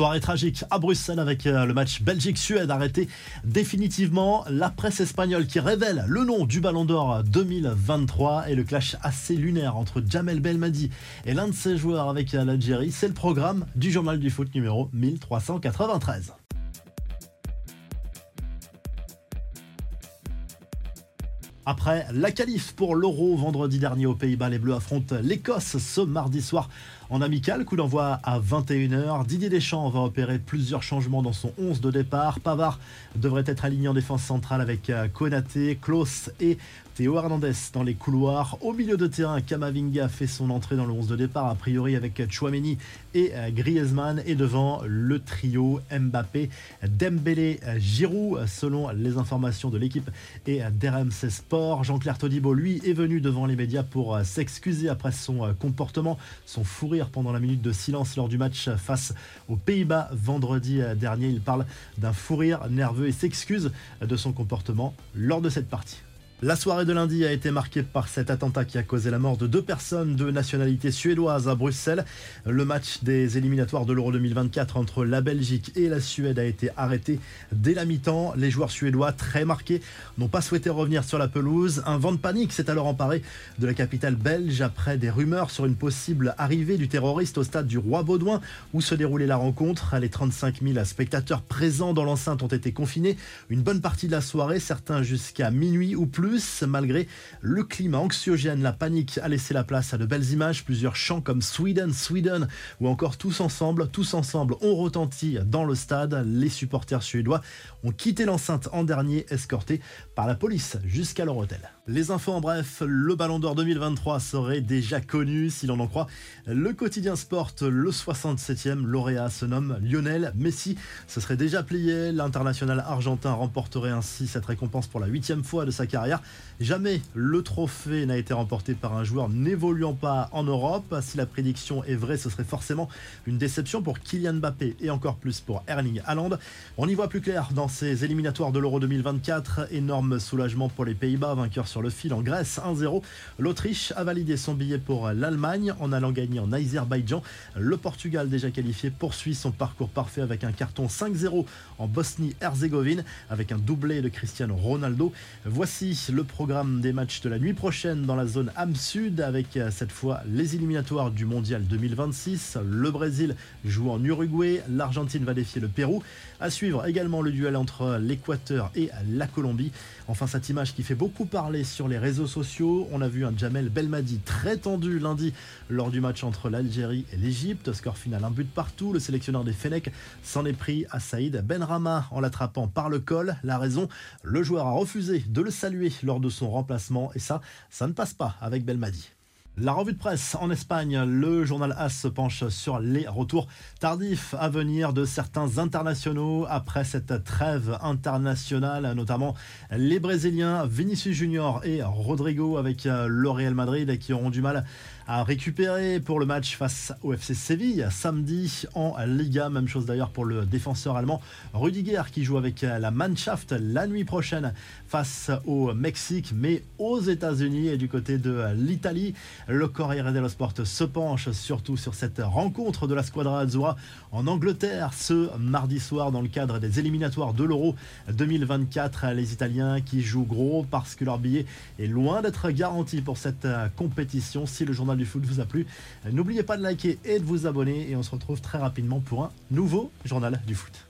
Soirée tragique à Bruxelles avec euh, le match Belgique-Suède arrêté définitivement. La presse espagnole qui révèle le nom du Ballon d'Or 2023 et le clash assez lunaire entre Jamel Belmadi et l'un de ses joueurs avec euh, l'Algérie. C'est le programme du journal du foot numéro 1393. Après la qualif pour l'Euro vendredi dernier aux Pays-Bas, les Bleus affrontent l'Écosse ce mardi soir en amical. Coup d'envoi à 21h. Didier Deschamps va opérer plusieurs changements dans son 11 de départ. Pavard devrait être aligné en défense centrale avec euh, Konaté, Klaus et Théo Hernandez dans les couloirs. Au milieu de terrain, Kamavinga fait son entrée dans le 11 de départ, a priori avec Chouameni et euh, Griezmann. Et devant le trio Mbappé, Dembélé, Giroud, selon les informations de l'équipe et d'RMC Sport. Jean-Claire Todibo, lui, est venu devant les médias pour euh, s'excuser après son euh, comportement, son fou rire pendant la minute de silence lors du match face aux Pays-Bas vendredi dernier. Il parle d'un fou rire nerveux et s'excuse de son comportement lors de cette partie. La soirée de lundi a été marquée par cet attentat qui a causé la mort de deux personnes de nationalité suédoise à Bruxelles. Le match des éliminatoires de l'Euro 2024 entre la Belgique et la Suède a été arrêté dès la mi-temps. Les joueurs suédois, très marqués, n'ont pas souhaité revenir sur la pelouse. Un vent de panique s'est alors emparé de la capitale belge après des rumeurs sur une possible arrivée du terroriste au stade du Roi Baudouin où se déroulait la rencontre? Les 35 000 spectateurs présents dans l'enceinte ont été confinés une bonne partie de la soirée, certains jusqu'à minuit ou plus malgré le climat anxiogène. La panique a laissé la place à de belles images. Plusieurs chants comme Sweden, Sweden ou encore Tous ensemble, Tous ensemble ont retenti dans le stade. Les supporters suédois ont quitté l'enceinte en dernier, escortés par la police jusqu'à leur hôtel. Les infos en bref, le Ballon d'Or 2023 serait déjà connu, si l'on en croit. Le quotidien Sport, le 67e lauréat se nomme Lionel Messi. Ce serait déjà plié. L'international argentin remporterait ainsi cette récompense pour la huitième fois de sa carrière. Jamais le trophée n'a été remporté par un joueur n'évoluant pas en Europe. Si la prédiction est vraie, ce serait forcément une déception pour Kylian Mbappé et encore plus pour Erling Haaland. On y voit plus clair dans ces éliminatoires de l'Euro 2024. Énorme soulagement pour les Pays-Bas, vainqueurs sur le fil en Grèce 1-0. L'Autriche a validé son billet pour l'Allemagne en allant gagner en Azerbaïdjan. Le Portugal, déjà qualifié, poursuit son parcours parfait avec un carton 5-0 en Bosnie-Herzégovine avec un doublé de Cristiano Ronaldo. Voici le programme des matchs de la nuit prochaine dans la zone AM Sud avec euh, cette fois les éliminatoires du Mondial 2026. Le Brésil joue en Uruguay, l'Argentine va défier le Pérou. À suivre également le duel entre l'Équateur et la Colombie. Enfin cette image qui fait beaucoup parler sur les réseaux sociaux. On a vu un Jamel Belmadi très tendu lundi lors du match entre l'Algérie et l'Égypte. Score final, un but partout. Le sélectionneur des Fenech s'en est pris à Saïd Benrama en l'attrapant par le col. La raison, le joueur a refusé de le saluer lors de son remplacement et ça, ça ne passe pas avec Belmadi. La revue de presse en Espagne, le journal AS se penche sur les retours tardifs à venir de certains internationaux après cette trêve internationale, notamment les Brésiliens Vinicius Junior et Rodrigo avec le Real Madrid qui auront du mal à récupérer pour le match face au FC Séville samedi en Liga. Même chose d'ailleurs pour le défenseur allemand Rudiger qui joue avec la Mannschaft la nuit prochaine face au Mexique, mais aux États-Unis et du côté de l'Italie. Le Corriere dello Sport se penche surtout sur cette rencontre de la Squadra Azzurra en Angleterre ce mardi soir dans le cadre des éliminatoires de l'Euro 2024. Les Italiens qui jouent gros parce que leur billet est loin d'être garanti pour cette compétition. Si le journal du foot vous a plu, n'oubliez pas de liker et de vous abonner et on se retrouve très rapidement pour un nouveau journal du foot.